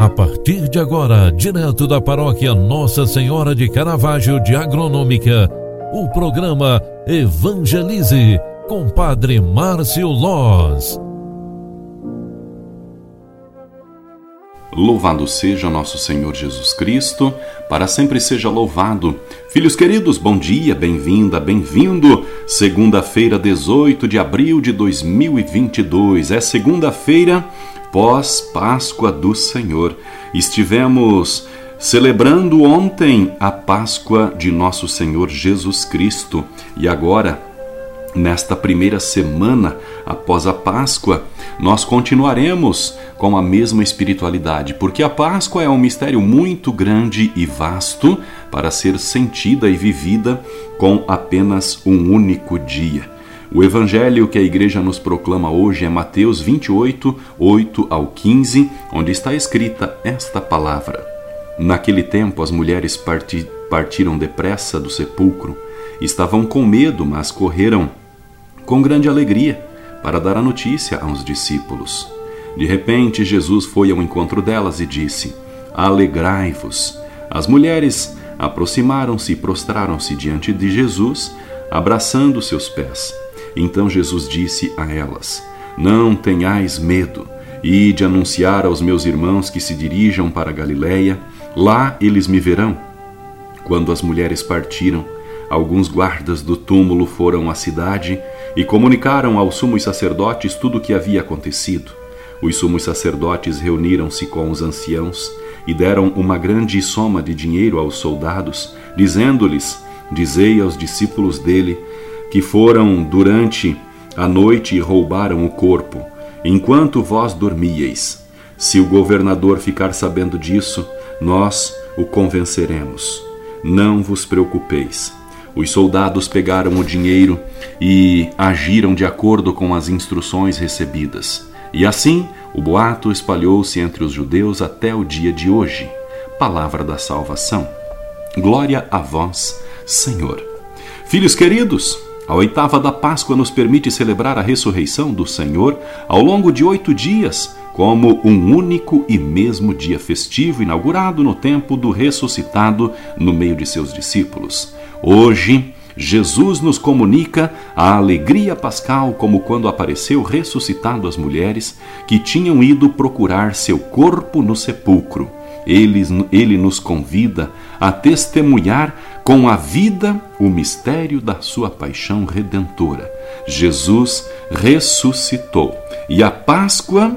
A partir de agora, direto da paróquia Nossa Senhora de Caravaggio de Agronômica, o programa Evangelize com Padre Márcio Loz. Louvado seja nosso Senhor Jesus Cristo, para sempre seja louvado. Filhos queridos, bom dia, bem-vinda, bem-vindo. Segunda-feira, 18 de abril de 2022. É segunda-feira pós-Páscoa do Senhor. Estivemos celebrando ontem a Páscoa de nosso Senhor Jesus Cristo e agora, nesta primeira semana após a Páscoa, nós continuaremos com a mesma espiritualidade, porque a Páscoa é um mistério muito grande e vasto para ser sentida e vivida com apenas um único dia. O evangelho que a igreja nos proclama hoje é Mateus 28, 8 ao 15, onde está escrita esta palavra: Naquele tempo as mulheres parti partiram depressa do sepulcro. Estavam com medo, mas correram com grande alegria para dar a notícia aos discípulos. De repente, Jesus foi ao encontro delas e disse: Alegrai-vos. As mulheres aproximaram-se e prostraram-se diante de Jesus, abraçando seus pés. Então Jesus disse a elas: Não tenhais medo, e de anunciar aos meus irmãos que se dirijam para Galiléia, lá eles me verão. Quando as mulheres partiram, alguns guardas do túmulo foram à cidade e comunicaram aos sumos sacerdotes tudo o que havia acontecido. Os sumos sacerdotes reuniram-se com os anciãos e deram uma grande soma de dinheiro aos soldados, dizendo-lhes: Dizei aos discípulos dele que foram durante a noite e roubaram o corpo, enquanto vós dormíeis. Se o governador ficar sabendo disso, nós o convenceremos. Não vos preocupeis. Os soldados pegaram o dinheiro e agiram de acordo com as instruções recebidas. E assim o boato espalhou-se entre os judeus até o dia de hoje. Palavra da salvação. Glória a vós, Senhor. Filhos queridos, a oitava da Páscoa nos permite celebrar a ressurreição do Senhor ao longo de oito dias, como um único e mesmo dia festivo inaugurado no tempo do ressuscitado no meio de seus discípulos. Hoje, Jesus nos comunica a alegria pascal como quando apareceu ressuscitado às mulheres que tinham ido procurar seu corpo no sepulcro. Ele, ele nos convida a testemunhar com a vida o mistério da sua paixão redentora. Jesus ressuscitou e a Páscoa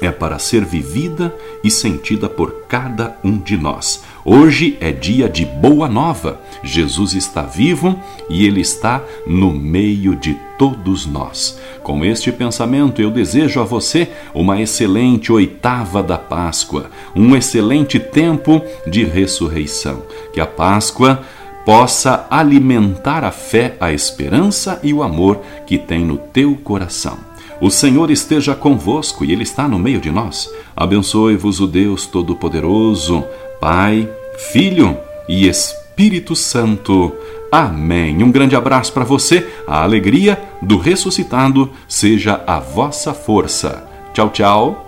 é para ser vivida e sentida por cada um de nós. Hoje é dia de boa nova. Jesus está vivo e ele está no meio de todos nós. Com este pensamento, eu desejo a você uma excelente oitava da Páscoa, um excelente tempo de ressurreição. Que a Páscoa possa alimentar a fé, a esperança e o amor que tem no teu coração. O Senhor esteja convosco e Ele está no meio de nós. Abençoe-vos o Deus Todo-Poderoso, Pai, Filho e Espírito Santo. Amém. Um grande abraço para você. A alegria do ressuscitado seja a vossa força. Tchau, tchau.